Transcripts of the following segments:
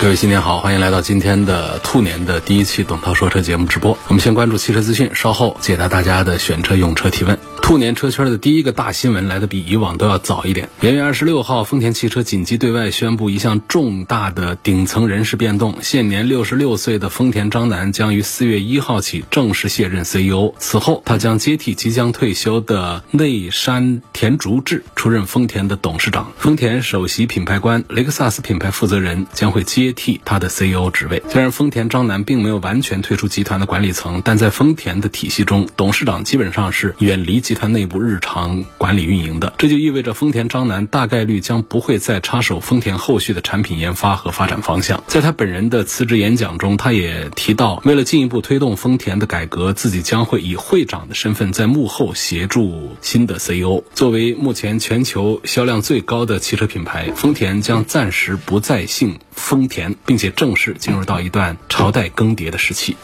各位新年好，欢迎来到今天的兔年的第一期董涛说车节目直播。我们先关注汽车资讯，稍后解答大家的选车用车提问。兔年车圈的第一个大新闻来的比以往都要早一点。元月二十六号，丰田汽车紧急对外宣布一项重大的顶层人事变动，现年六十六岁的丰田章男将于四月一号起正式卸任 CEO。此后，他将接替即将退休的内山田竹志出任丰田的董事长。丰田首席品牌官、雷克萨斯品牌负责人将会接替他的 CEO 职位。虽然丰田章男并没有完全退出集团的管理层，但在丰田的体系中，董事长基本上是远离集团。他内部日常管理运营的，这就意味着丰田章男大概率将不会再插手丰田后续的产品研发和发展方向。在他本人的辞职演讲中，他也提到，为了进一步推动丰田的改革，自己将会以会长的身份在幕后协助新的 CEO。作为目前全球销量最高的汽车品牌，丰田将暂时不再姓丰田，并且正式进入到一段朝代更迭的时期。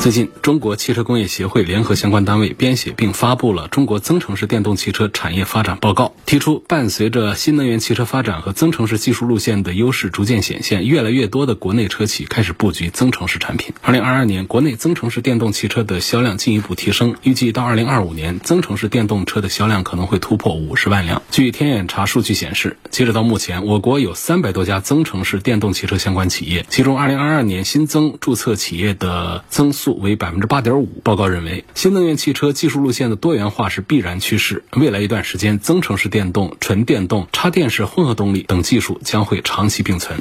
最近，中国汽车工业协会联合相关单位编写并发布了《中国增程式电动汽车产业发展报告》，提出伴随着新能源汽车发展和增程式技术路线的优势逐渐显现，越来越多的国内车企开始布局增程式产品。二零二二年，国内增程式电动汽车的销量进一步提升，预计到二零二五年，增程式电动车的销量可能会突破五十万辆。据天眼查数据显示，截止到目前，我国有三百多家增程式电动汽车相关企业，其中二零二二年新增注册企业的增速。为百分之八点五。报告认为，新能源汽车技术路线的多元化是必然趋势。未来一段时间，增程式电动、纯电动、插电式混合动力等技术将会长期并存。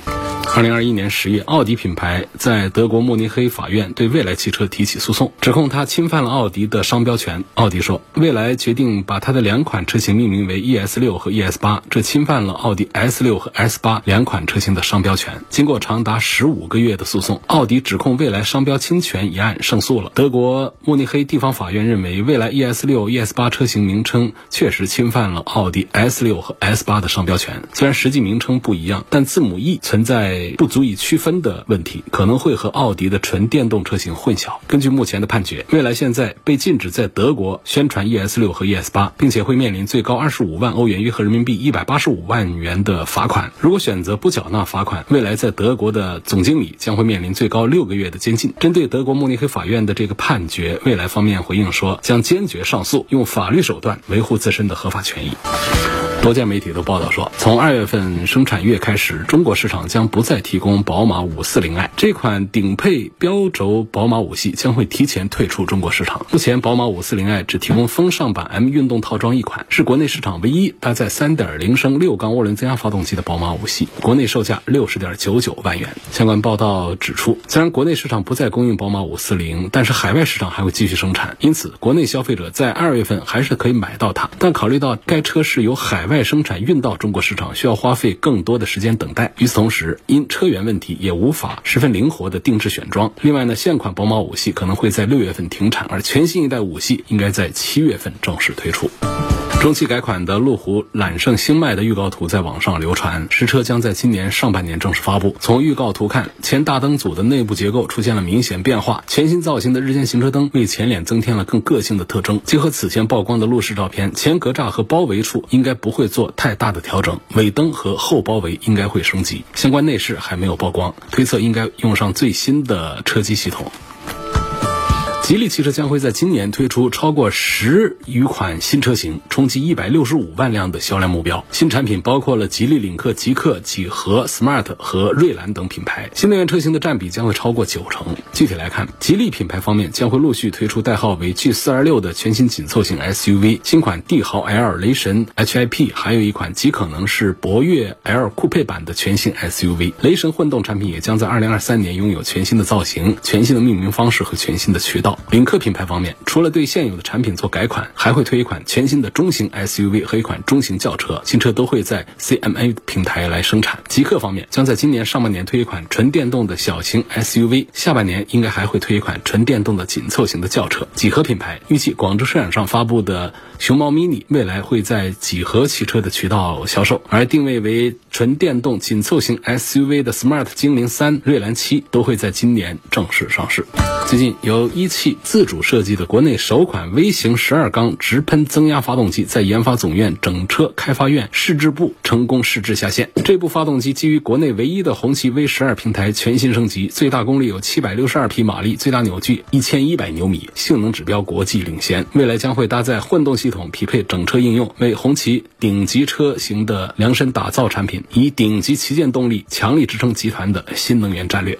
二零二一年十月，奥迪品牌在德国慕尼黑法院对蔚来汽车提起诉讼，指控它侵犯了奥迪的商标权。奥迪说，蔚来决定把它的两款车型命名为 ES 六和 ES 八，这侵犯了奥迪 S 六和 S 八两款车型的商标权。经过长达十五个月的诉讼，奥迪指控蔚来商标侵权一案胜诉了。德国慕尼黑地方法院认为，蔚来 ES 六、ES 八车型名称确实侵犯了奥迪 S 六和 S 八的商标权。虽然实际名称不一样，但字母 E 存在。不足以区分的问题，可能会和奥迪的纯电动车型混淆。根据目前的判决，蔚来现在被禁止在德国宣传 ES 六和 ES 八，并且会面临最高二十五万欧元（约合人民币一百八十五万元）的罚款。如果选择不缴纳罚款，蔚来在德国的总经理将会面临最高六个月的监禁。针对德国慕尼黑法院的这个判决，蔚来方面回应说，将坚决上诉，用法律手段维护自身的合法权益。多家媒体都报道说，从二月份生产月开始，中国市场将不再提供宝马五四零 i 这款顶配标轴宝马五系将会提前退出中国市场。目前，宝马五四零 i 只提供风尚版 M 运动套装一款，是国内市场唯一搭载三点零升六缸涡轮增压发动机的宝马五系，国内售价六十点九九万元。相关报道指出，虽然国内市场不再供应宝马五四零，但是海外市场还会继续生产，因此国内消费者在二月份还是可以买到它。但考虑到该车是由海外生产运到中国市场需要花费更多的时间等待。与此同时，因车源问题也无法十分灵活的定制选装。另外呢，现款宝马五系可能会在六月份停产，而全新一代五系应该在七月份正式推出。中期改款的路虎揽胜星脉的预告图在网上流传，实车将在今年上半年正式发布。从预告图看，前大灯组的内部结构出现了明显变化，全新造型的日间行车灯为前脸增添了更个性的特征。结合此前曝光的路试照片，前格栅和包围处应该不会做太大的调整，尾灯和后包围应该会升级。相关内饰还没有曝光，推测应该用上最新的车机系统。吉利汽车将会在今年推出超过十余款新车型，冲击一百六十五万辆的销量目标。新产品包括了吉利领克、极客、几何、smart 和瑞兰等品牌。新能源车型的占比将会超过九成。具体来看，吉利品牌方面将会陆续推出代号为 G 四二六的全新紧凑型 SUV，新款帝豪 L、雷神 HIP，还有一款极可能是博越 L 酷配版的全新 SUV。雷神混动产品也将在二零二三年拥有全新的造型、全新的命名方式和全新的渠道。领克品牌方面，除了对现有的产品做改款，还会推一款全新的中型 SUV 和一款中型轿车，新车都会在 CMA 平台来生产。极客方面，将在今年上半年推一款纯电动的小型 SUV，下半年应该还会推一款纯电动的紧凑型的轿车。几何品牌预计广州车展上发布的熊猫 mini 未来会在几何汽车的渠道销售，而定位为纯电动紧凑型 SUV 的 Smart 精灵三、锐兰七都会在今年正式上市。最近，由一汽自主设计的国内首款微型十二缸直喷增压发动机在研发总院整车开发院试制部成功试制下线。这部发动机基于国内唯一的红旗 V 十二平台全新升级，最大功率有七百六十二匹马力，最大扭矩一千一百牛米，性能指标国际领先。未来将会搭载混动系统，匹配整车应用，为红旗顶级车型的量身打造产品，以顶级旗舰动力强力支撑集团的新能源战略。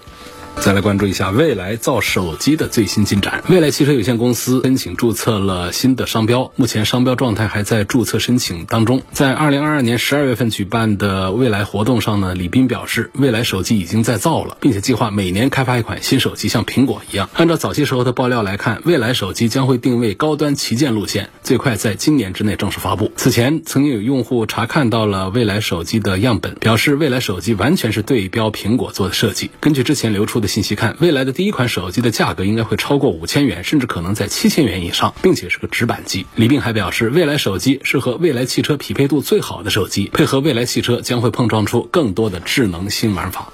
再来关注一下未来造手机的最新进展。未来汽车有限公司申请注册了新的商标，目前商标状态还在注册申请当中。在二零二二年十二月份举办的未来活动上呢，李斌表示，未来手机已经在造了，并且计划每年开发一款新手机，像苹果一样。按照早期时候的爆料来看，未来手机将会定位高端旗舰路线，最快在今年之内正式发布。此前曾经有用户查看到了未来手机的样本，表示未来手机完全是对标苹果做的设计。根据之前流出的。信息看，未来的第一款手机的价格应该会超过五千元，甚至可能在七千元以上，并且是个直板机。李斌还表示，未来手机是和未来汽车匹配度最好的手机，配合未来汽车将会碰撞出更多的智能新玩法。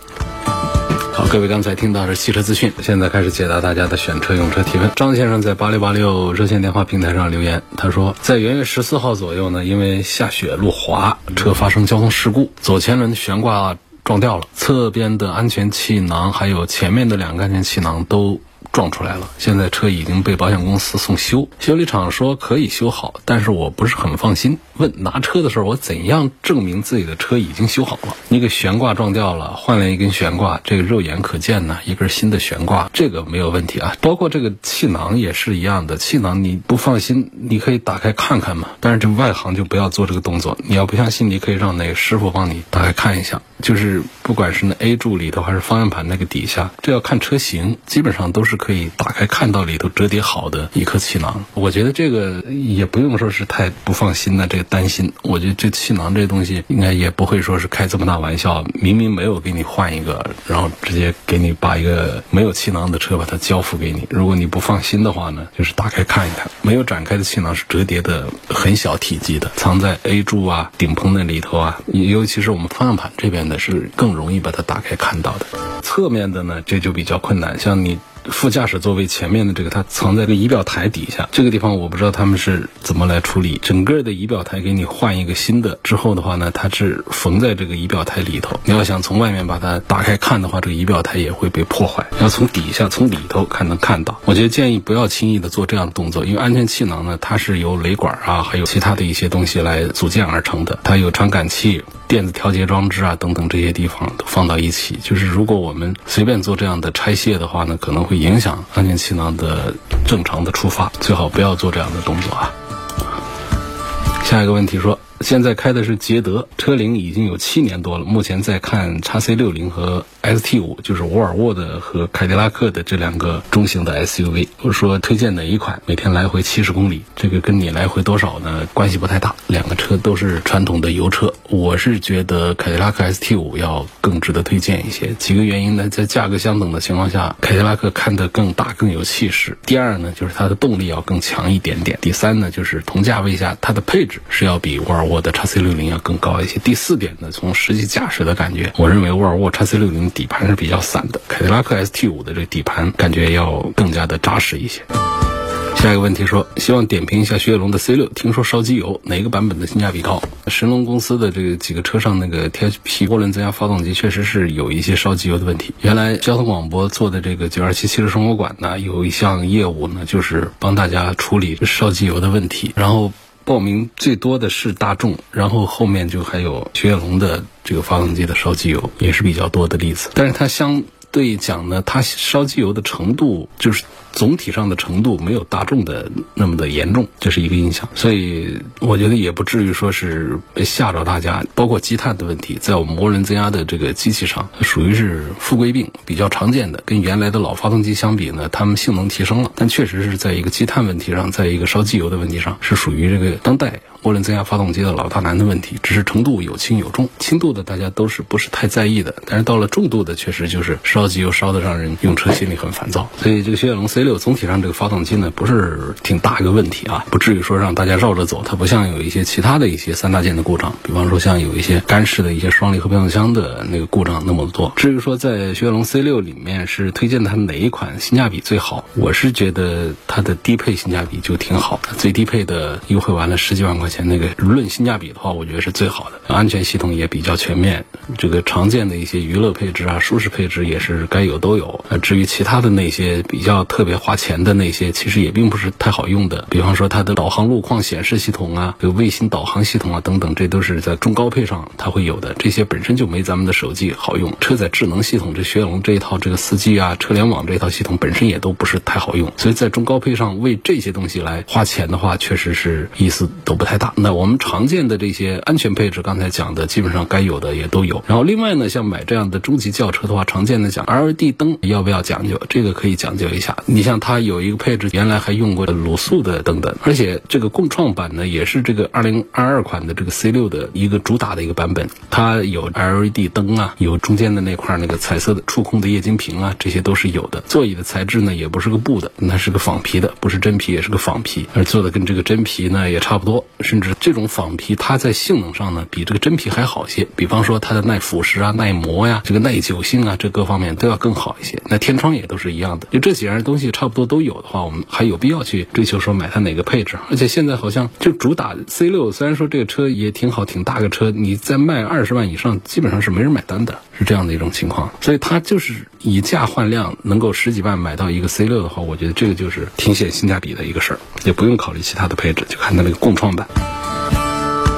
好，各位刚才听到是汽车资讯，现在开始解答大家的选车用车提问。张先生在八六八六热线电话平台上留言，他说，在元月十四号左右呢，因为下雪路滑，车发生交通事故，左前轮悬挂。撞掉了，侧边的安全气囊还有前面的两个安全气囊都。撞出来了，现在车已经被保险公司送修，修理厂说可以修好，但是我不是很放心。问拿车的时候，我怎样证明自己的车已经修好了？那个悬挂撞掉了，换了一根悬挂，这个肉眼可见呢，一根新的悬挂，这个没有问题啊。包括这个气囊也是一样的，气囊你不放心，你可以打开看看嘛。但是这外行就不要做这个动作，你要不相信，你可以让那个师傅帮你打开看一下。就是不管是那 A 柱里头还是方向盘那个底下，这要看车型，基本上都是。可以打开看到里头折叠好的一颗气囊，我觉得这个也不用说是太不放心的，这个担心。我觉得这气囊这东西应该也不会说是开这么大玩笑，明明没有给你换一个，然后直接给你把一个没有气囊的车把它交付给你。如果你不放心的话呢，就是打开看一看，没有展开的气囊是折叠的，很小体积的，藏在 A 柱啊、顶棚那里头啊，尤其是我们方向盘这边的是更容易把它打开看到的。侧面的呢，这就比较困难，像你。副驾驶座位前面的这个，它藏在个仪表台底下，这个地方我不知道他们是怎么来处理。整个的仪表台给你换一个新的之后的话呢，它是缝在这个仪表台里头。你要想从外面把它打开看的话，这个仪表台也会被破坏。要从底下从里头看能看到。我觉得建议不要轻易的做这样的动作，因为安全气囊呢，它是由雷管啊，还有其他的一些东西来组建而成的，它有传感器。电子调节装置啊，等等这些地方都放到一起，就是如果我们随便做这样的拆卸的话呢，可能会影响安全气囊的正常的触发，最好不要做这样的动作啊。下一个问题说。现在开的是捷德，车龄已经有七年多了。目前在看叉 C 六零和 ST 五，就是沃尔沃的和凯迪拉克的这两个中型的 SUV。我说推荐哪一款？每天来回七十公里，这个跟你来回多少呢？关系不太大。两个车都是传统的油车，我是觉得凯迪拉克 ST 五要更值得推荐一些。几个原因呢？在价格相等的情况下，凯迪拉克看得更大更有气势。第二呢，就是它的动力要更强一点点。第三呢，就是同价位下它的配置是要比沃尔沃。我的叉 C 六零要更高一些。第四点呢，从实际驾驶的感觉，我认为沃尔沃叉 C 六零底盘是比较散的，凯迪拉克 ST 五的这个底盘感觉要更加的扎实一些。下一个问题说，希望点评一下雪铁龙的 C 六，听说烧机油，哪个版本的性价比高？神龙公司的这个几个车上那个 THP 涡轮增压发动机确实是有一些烧机油的问题。原来交通广播做的这个九二七汽车生活馆呢，有一项业务呢，就是帮大家处理烧机油的问题，然后。报名最多的是大众，然后后面就还有雪铁龙的这个发动机的烧机油也是比较多的例子，但是它相对讲呢，它烧机油的程度就是总体上的程度没有大众的那么的严重，这是一个印象。所以我觉得也不至于说是吓着大家。包括积碳的问题，在我们涡轮增压的这个机器上，属于是富贵病，比较常见的。跟原来的老发动机相比呢，它们性能提升了，但确实是在一个积碳问题上，在一个烧机油的问题上，是属于这个当代。涡轮增压发动机的老大难的问题，只是程度有轻有重。轻度的大家都是不是太在意的，但是到了重度的，确实就是烧机油烧的让人用车心里很烦躁。所以这个雪铁龙 C 六总体上这个发动机呢，不是挺大一个问题啊，不至于说让大家绕着走。它不像有一些其他的一些三大件的故障，比方说像有一些干式的一些双离合变速箱的那个故障那么多。至于说在雪铁龙 C 六里面是推荐它哪一款性价比最好，我是觉得它的低配性价比就挺好的，最低配的优惠完了十几万块钱那个论。性价比的话，我觉得是最好的，安全系统也比较全面，这个常见的一些娱乐配置啊、舒适配置也是该有都有。呃，至于其他的那些比较特别花钱的那些，其实也并不是太好用的。比方说它的导航路况显示系统啊、有卫星导航系统啊等等，这都是在中高配上它会有的。这些本身就没咱们的手机好用。车载智能系统，这雪铁龙这一套这个四 G 啊、车联网这套系统本身也都不是太好用。所以在中高配上为这些东西来花钱的话，确实是意思都不太大。那我们常见的这些安全配置，刚才讲的基本上该有的也都有。然后另外呢，像买这样的中级轿车的话，常见的讲 LED 灯要不要讲究？这个可以讲究一下。你像它有一个配置，原来还用过卤素的灯的，而且这个共创版呢，也是这个2022款的这个 C6 的一个主打的一个版本，它有 LED 灯啊，有中间的那块那个彩色的触控的液晶屏啊，这些都是有的。座椅的材质呢，也不是个布的，那是个仿皮的，不是真皮，也是个仿皮，而做的跟这个真皮呢也差不多是，甚至这种仿皮它在性能上呢比这个真皮还好些。比方说它的耐腐蚀啊、耐磨呀、这个耐久性啊，这各方面都要更好一些。那天窗也都是一样的，就这几样东西差不多都有的话，我们还有必要去追求说买它哪个配置？而且现在好像就主打 C 六，虽然说这个车也挺好，挺大个车，你在卖二十万以上，基本上是没人买单的，是这样的一种情况。所以它就是以价换量，能够十几万买到一个 C 六的话，我觉得这个就是挺显性价比的一个事儿，也不用考虑其他的配置，就看它那个共创版。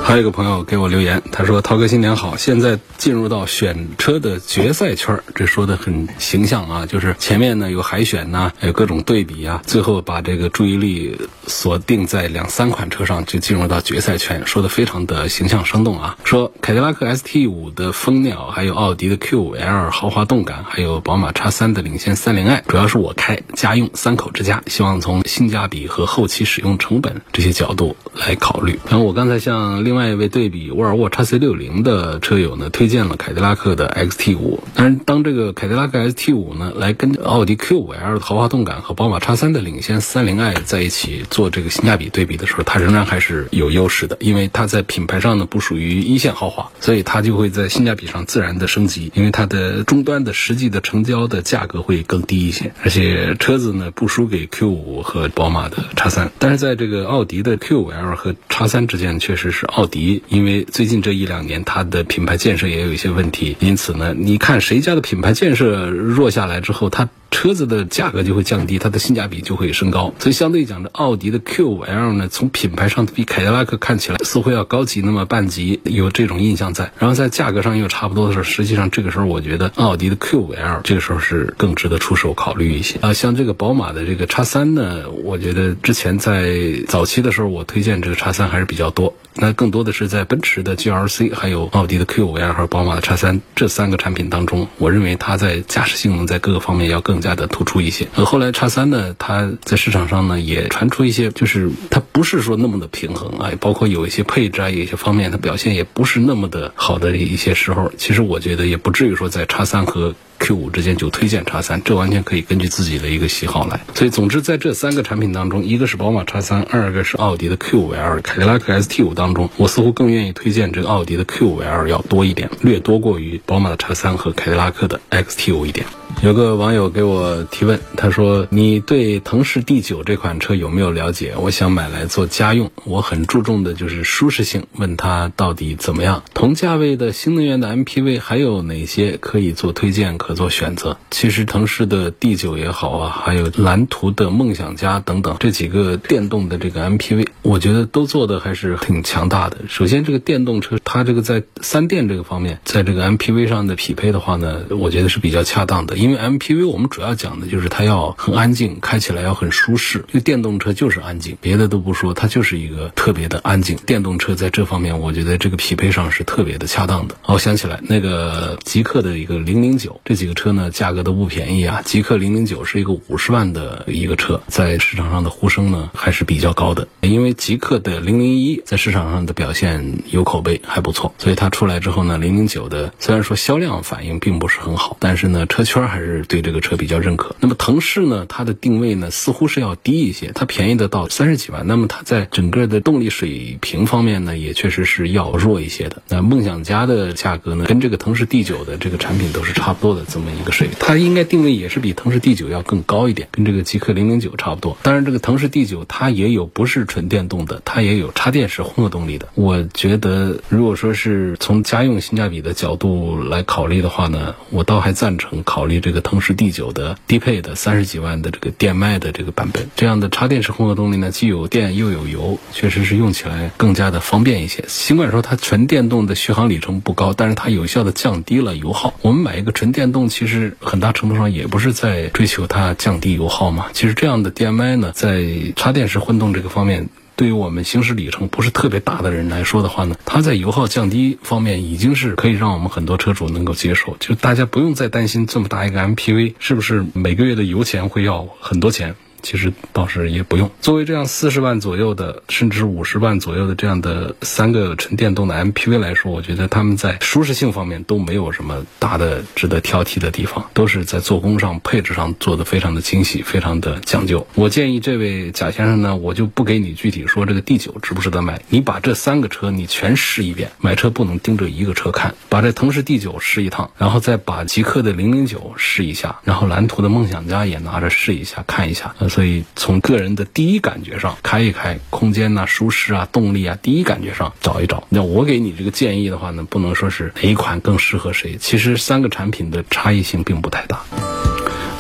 还有一个朋友给我留言，他说：“涛哥新年好，现在进入到选车的决赛圈这说的很形象啊，就是前面呢有海选呐，有各种对比啊，最后把这个注意力锁定在两三款车上，就进入到决赛圈，说的非常的形象生动啊。说凯迪拉克 ST 五的蜂鸟，还有奥迪的 Q 五 L 豪华动感，还有宝马 X 三的领先三零 i，主要是我开家用三口之家，希望从性价比和后期使用成本这些角度来考虑。然后我刚才向另另外一位对比沃尔沃 x C 六零的车友呢，推荐了凯迪拉克的 XT 五。但是当这个凯迪拉克 XT 五呢，来跟奥迪 Q 五 L 的豪华动感和宝马 X 三的领先三零 i 在一起做这个性价比对比的时候，它仍然还是有优势的，因为它在品牌上呢不属于一线豪华，所以它就会在性价比上自然的升级，因为它的终端的实际的成交的价格会更低一些，而且车子呢不输给 Q 五和宝马的 X 三。但是在这个奥迪的 Q 五 L 和 X 三之间，确实是奥。迪，因为最近这一两年它的品牌建设也有一些问题，因此呢，你看谁家的品牌建设弱下来之后，它。车子的价格就会降低，它的性价比就会升高。所以相对讲，这奥迪的 Q5L 呢，从品牌上比凯迪拉克看起来似乎要高级那么半级，有这种印象在。然后在价格上又差不多的时候，实际上这个时候我觉得奥迪的 Q5L 这个时候是更值得出手考虑一些啊。像这个宝马的这个 X3 呢，我觉得之前在早期的时候我推荐这个 X3 还是比较多。那更多的是在奔驰的 GLC，还有奥迪的 Q5L 和宝马的 X3 这三个产品当中，我认为它在驾驶性能在各个方面要更加的突出一些。呃，后来叉三呢，它在市场上呢也传出一些，就是它不是说那么的平衡啊，包括有一些配置啊，有一些方面它表现也不是那么的好的一些时候。其实我觉得也不至于说在叉三和 Q5 之间就推荐 X3，这完全可以根据自己的一个喜好来。所以总之在这三个产品当中，一个是宝马 X3，二个是奥迪的 Q5L，凯迪拉克 ST5 当中，我似乎更愿意推荐这个奥迪的 Q5L 要多一点，略多过于宝马的 X3 和凯迪拉克的 XT5 一点。有个网友给我提问，他说：“你对腾势 D9 这款车有没有了解？我想买来做家用，我很注重的就是舒适性。问他到底怎么样？同价位的新能源的 MPV 还有哪些可以做推荐、可做选择？其实腾势的 D9 也好啊，还有蓝图的梦想家等等这几个电动的这个 MPV，我觉得都做的还是挺强大的。首先，这个电动车它这个在三电这个方面，在这个 MPV 上的匹配的话呢，我觉得是比较恰当的。因为 MPV 我们主要讲的就是它要很安静，开起来要很舒适。就电动车就是安静，别的都不说，它就是一个特别的安静。电动车在这方面，我觉得这个匹配上是特别的恰当的。哦，想起来那个极客的一个零零九，这几个车呢价格都不便宜啊。极客零零九是一个五十万的一个车，在市场上的呼声呢还是比较高的。因为极客的零零一在市场上的表现有口碑，还不错，所以它出来之后呢，零零九的虽然说销量反应并不是很好，但是呢，车圈还是对这个车比较认可。那么腾势呢，它的定位呢似乎是要低一些，它便宜的到三十几万。那么它在整个的动力水平方面呢，也确实是要弱一些的。那梦想家的价格呢，跟这个腾势 D 九的这个产品都是差不多的这么一个水平，它应该定位也是比腾势 D 九要更高一点，跟这个极客零零九差不多。当然，这个腾势 D 九它也有不是纯电动的，它也有插电式混合动力的。我觉得，如果说是从家用性价比的角度来考虑的话呢，我倒还赞成考虑这个腾势 D 九的低配的三十几万的这个电麦的这个版本。这样的插电式混合动力呢，既有电又有油，确实是用起来更加的方便一些。尽管说它纯电动的续航里程不高，但是它有效的降低了油耗。我们买一个纯电动，动其实很大程度上也不是在追求它降低油耗嘛。其实这样的 DMI 呢，在插电式混动这个方面。对于我们行驶里程不是特别大的人来说的话呢，它在油耗降低方面已经是可以让我们很多车主能够接受，就大家不用再担心这么大一个 MPV 是不是每个月的油钱会要很多钱。其实倒是也不用。作为这样四十万左右的，甚至五十万左右的这样的三个纯电动的 MPV 来说，我觉得他们在舒适性方面都没有什么大的值得挑剔的地方，都是在做工上、配置上做的非常的精细、非常的讲究。我建议这位贾先生呢，我就不给你具体说这个 D 九值不值得买，你把这三个车你全试一遍。买车不能盯着一个车看，把这腾势 D 九试一趟，然后再把极客的零零九试一下，然后蓝图的梦想家也拿着试一下看一下。所以从个人的第一感觉上开一开，空间呐、舒适啊、动力啊，第一感觉上找一找。那我给你这个建议的话呢，不能说是哪一款更适合谁，其实三个产品的差异性并不太大。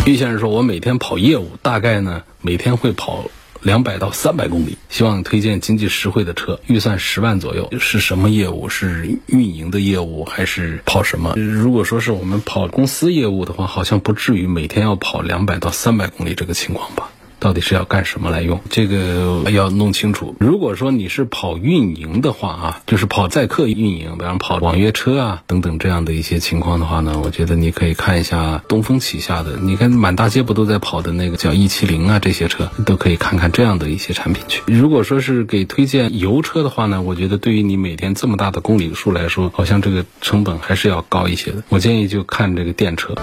于先生说，我每天跑业务，大概呢每天会跑。两百到三百公里，希望推荐经济实惠的车，预算十万左右。是什么业务？是运营的业务还是跑什么？如果说是我们跑公司业务的话，好像不至于每天要跑两百到三百公里这个情况吧。到底是要干什么来用？这个要弄清楚。如果说你是跑运营的话啊，就是跑载客运营，比方跑网约车啊等等这样的一些情况的话呢，我觉得你可以看一下东风旗下的，你看满大街不都在跑的那个叫 E 七零啊，这些车都可以看看这样的一些产品去。如果说是给推荐油车的话呢，我觉得对于你每天这么大的公里数来说，好像这个成本还是要高一些的。我建议就看这个电车。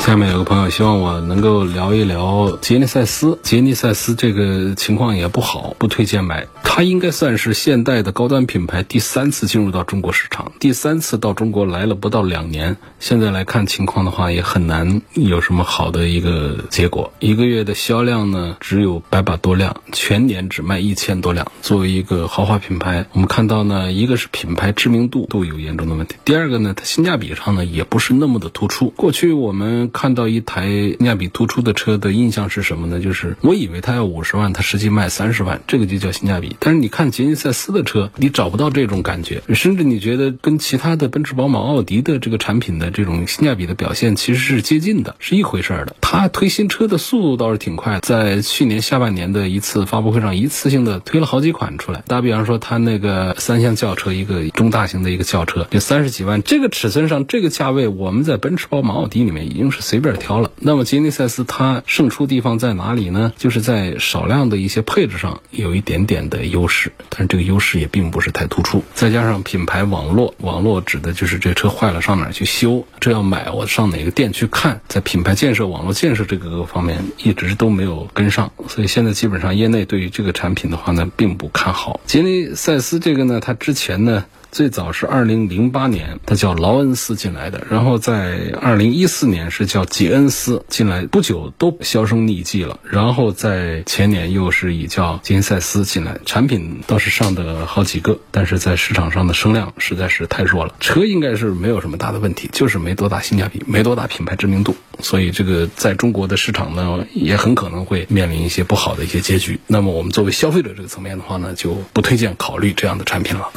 下面有个朋友希望我能够聊一聊杰尼赛斯。杰尼赛斯这个情况也不好，不推荐买。它应该算是现代的高端品牌第三次进入到中国市场，第三次到中国来了不到两年。现在来看情况的话，也很难有什么好的一个结果。一个月的销量呢，只有百把多辆，全年只卖一千多辆。作为一个豪华品牌，我们看到呢，一个是品牌知名度都有严重的问题，第二个呢，它性价比上呢也不是那么的突出。过去我们看到一台性价比突出的车的印象是什么呢？就是我以为它要五十万，它实际卖三十万，这个就叫性价比。但是你看杰尼赛斯的车，你找不到这种感觉，甚至你觉得跟其他的奔驰、宝马、奥迪的这个产品的这种性价比的表现其实是接近的，是一回事儿的。它推新车的速度倒是挺快，在去年下半年的一次发布会上，一次性的推了好几款出来。打比方说，它那个三厢轿车，一个中大型的一个轿车，就三十几万，这个尺寸上，这个价位，我们在奔驰、宝马、奥迪里面已经是随便挑了。那么吉尼赛斯它胜出地方在哪里呢？就是在少量的一些配置上有一点点的优势。但是这个优势也并不是太突出，再加上品牌网络，网络指的就是这车坏了上哪去修，这要买我上哪个店去看，在品牌建设、网络建设这个方面一直都没有跟上，所以现在基本上业内对于这个产品的话呢，并不看好。吉尼赛斯这个呢，它之前呢。最早是二零零八年，它叫劳恩斯进来的，然后在二零一四年是叫杰恩斯进来，不久都销声匿迹了。然后在前年又是以叫金赛斯进来，产品倒是上的好几个，但是在市场上的声量实在是太弱了。车应该是没有什么大的问题，就是没多大性价比，没多大品牌知名度，所以这个在中国的市场呢，也很可能会面临一些不好的一些结局。那么我们作为消费者这个层面的话呢，就不推荐考虑这样的产品了。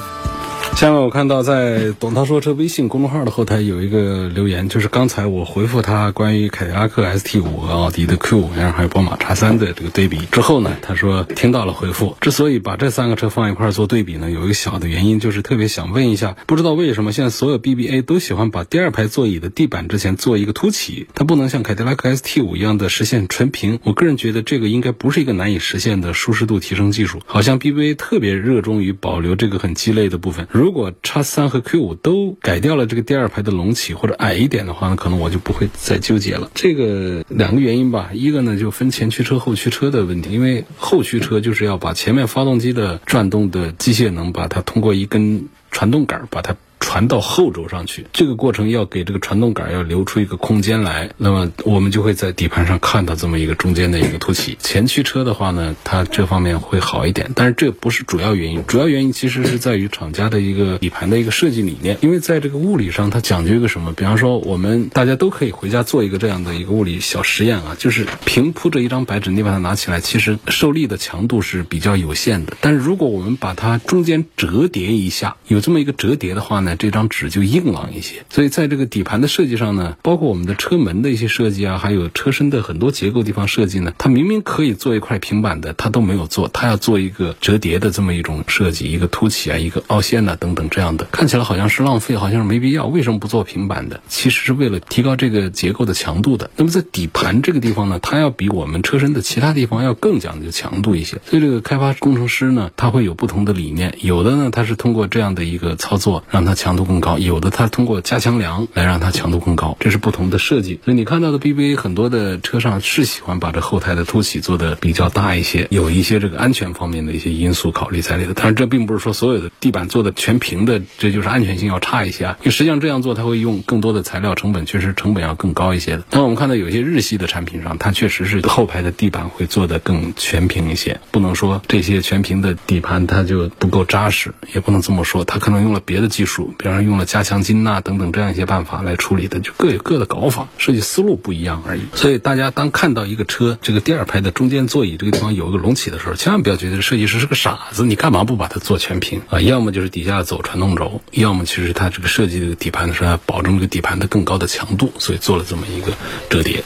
下面我看到在“董涛说车”微信公众号的后台有一个留言，就是刚才我回复他关于凯迪拉克 ST 五和奥迪的 Q 五，然后还有宝马叉三的这个对比之后呢，他说听到了回复。之所以把这三个车放一块做对比呢，有一个小的原因，就是特别想问一下，不知道为什么现在所有 BBA 都喜欢把第二排座椅的地板之前做一个凸起，它不能像凯迪拉克 ST 五一样的实现纯平。我个人觉得这个应该不是一个难以实现的舒适度提升技术，好像 BBA 特别热衷于保留这个很鸡肋的部分。如如果叉三和 Q 五都改掉了这个第二排的隆起或者矮一点的话呢，可能我就不会再纠结了。这个两个原因吧，一个呢就分前驱车后驱车的问题，因为后驱车就是要把前面发动机的转动的机械能把它通过一根传动杆把它。传到后轴上去，这个过程要给这个传动杆要留出一个空间来，那么我们就会在底盘上看到这么一个中间的一个凸起。前驱车的话呢，它这方面会好一点，但是这不是主要原因，主要原因其实是在于厂家的一个底盘的一个设计理念。因为在这个物理上，它讲究一个什么？比方说，我们大家都可以回家做一个这样的一个物理小实验啊，就是平铺着一张白纸，你把它拿起来，其实受力的强度是比较有限的。但是如果我们把它中间折叠一下，有这么一个折叠的话呢？这张纸就硬朗一些，所以在这个底盘的设计上呢，包括我们的车门的一些设计啊，还有车身的很多结构地方设计呢，它明明可以做一块平板的，它都没有做，它要做一个折叠的这么一种设计，一个凸起啊，一个凹陷呐等等这样的，看起来好像是浪费，好像是没必要。为什么不做平板的？其实是为了提高这个结构的强度的。那么在底盘这个地方呢，它要比我们车身的其他地方要更讲究强度一些。所以这个开发工程师呢，他会有不同的理念，有的呢，他是通过这样的一个操作，让它强强度更。高有的它通过加强梁来让它强度更高，这是不同的设计。所以你看到的 BBA 很多的车上是喜欢把这后台的凸起做的比较大一些，有一些这个安全方面的一些因素考虑在里头。但是这并不是说所有的地板做的全平的，这就是安全性要差一些啊。因为实际上这样做它会用更多的材料，成本确实成本要更高一些的。那我们看到有些日系的产品上，它确实是后排的地板会做的更全平一些。不能说这些全平的底盘它就不够扎实，也不能这么说，它可能用了别的技术，比方说用。了加强筋呐等等这样一些办法来处理的，就各有各的搞法，设计思路不一样而已。所以大家当看到一个车这个第二排的中间座椅这个地方有一个隆起的时候，千万不要觉得设计师是个傻子，你干嘛不把它做全平啊？要么就是底下走传动轴，要么其实它这个设计这个底盘的时候，保证这个底盘的更高的强度，所以做了这么一个折叠。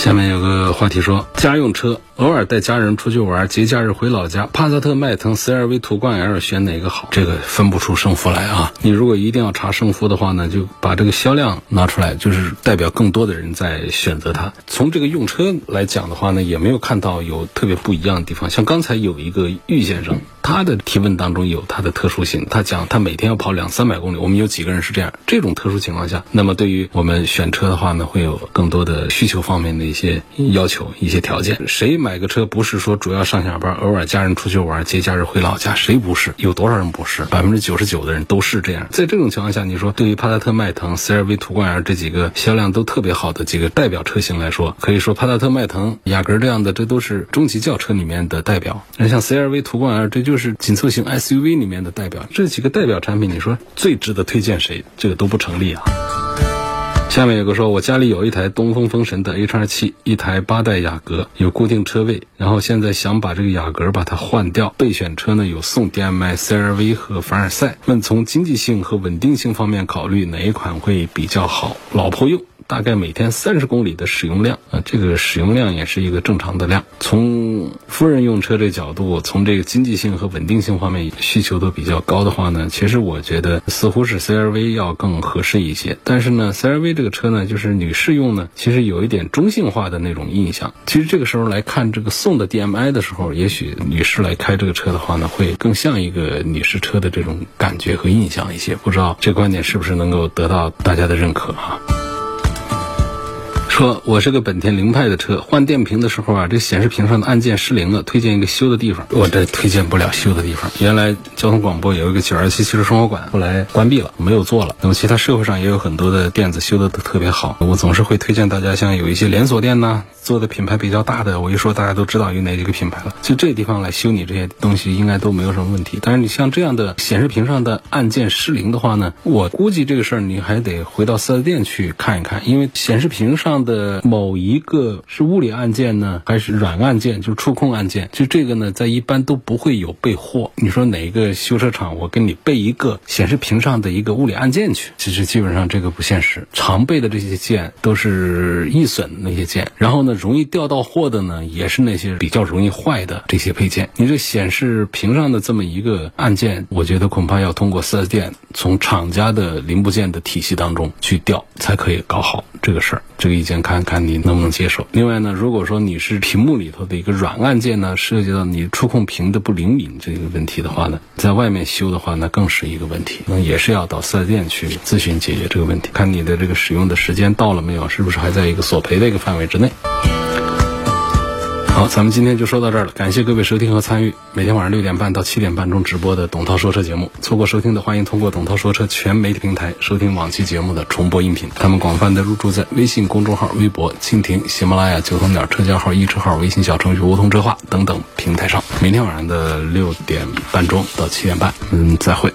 下面有个话题说，家用车偶尔带家人出去玩，节假日回老家，帕萨特、迈腾、CR-V、途观 L 选哪个好？这个分不出胜负来啊！你如果一定要查胜负的话呢，就把这个销量拿出来，就是代表更多的人在选择它。从这个用车来讲的话呢，也没有看到有特别不一样的地方。像刚才有一个玉先生。他的提问当中有他的特殊性，他讲他每天要跑两三百公里，我们有几个人是这样？这种特殊情况下，那么对于我们选车的话呢，会有更多的需求方面的一些要求、一些条件。谁买个车不是说主要上下班，偶尔家人出去玩，节假日回老家？谁不是？有多少人不是？百分之九十九的人都是这样。在这种情况下，你说对于帕萨特、迈腾、CR-V、途观 L 这几个销量都特别好的几个代表车型来说，可以说帕萨特、迈腾、雅阁这样的，这都是中级轿车里面的代表。那像 CR-V、途观 L，这就就是紧凑型 SUV 里面的代表，这几个代表产品，你说最值得推荐谁？这个都不成立啊。下面有个说，我家里有一台东风风神的 H2 一台八代雅阁，有固定车位，然后现在想把这个雅阁把它换掉，备选车呢有宋 DM-i、CR-V 和凡尔赛，问从经济性和稳定性方面考虑哪一款会比较好？老婆用。大概每天三十公里的使用量啊，这个使用量也是一个正常的量。从夫人用车这角度，从这个经济性和稳定性方面需求都比较高的话呢，其实我觉得似乎是 CRV 要更合适一些。但是呢，CRV 这个车呢，就是女士用呢，其实有一点中性化的那种印象。其实这个时候来看这个宋的 DMI 的时候，也许女士来开这个车的话呢，会更像一个女士车的这种感觉和印象一些。不知道这观点是不是能够得到大家的认可哈？说我是个本田凌派的车，换电瓶的时候啊，这显示屏上的按键失灵了，推荐一个修的地方。我这推荐不了修的地方。原来交通广播有一个九二七汽车生活馆，后来关闭了，没有做了。那么其他社会上也有很多的店子修的都特别好，我总是会推荐大家，像有一些连锁店呐。做的品牌比较大的，我一说大家都知道有哪几个品牌了。其实这地方来修你这些东西应该都没有什么问题。但是你像这样的显示屏上的按键失灵的话呢，我估计这个事儿你还得回到四 S 店去看一看，因为显示屏上的某一个是物理按键呢，还是软按键，就是触控按键，就这个呢，在一般都不会有备货。你说哪一个修车厂我给你备一个显示屏上的一个物理按键去？其实基本上这个不现实。常备的这些键都是易损的那些键，然后呢，容易掉到货的呢，也是那些比较容易坏的这些配件。你这显示屏上的这么一个按键，我觉得恐怕要通过四 S 店从厂家的零部件的体系当中去调，才可以搞好这个事儿。这个意见看看你能不能接受。另外呢，如果说你是屏幕里头的一个软按键呢，涉及到你触控屏的不灵敏这个问题的话呢，在外面修的话，那更是一个问题，那也是要到四 S 店去咨询解决这个问题，看你的这个使用的时间到了没有，是不是还在一个索赔的一个范围之内。好，咱们今天就说到这儿了，感谢各位收听和参与。每天晚上六点半到七点半钟直播的董涛说车节目，错过收听的，欢迎通过董涛说车全媒体平台收听往期节目的重播音频。他们广泛的入驻在微信公众号、微博、蜻蜓、喜马拉雅、九头鸟车架号、易车号、微信小程序梧桐车话等等平台上。明天晚上的六点半钟到七点半，嗯，再会。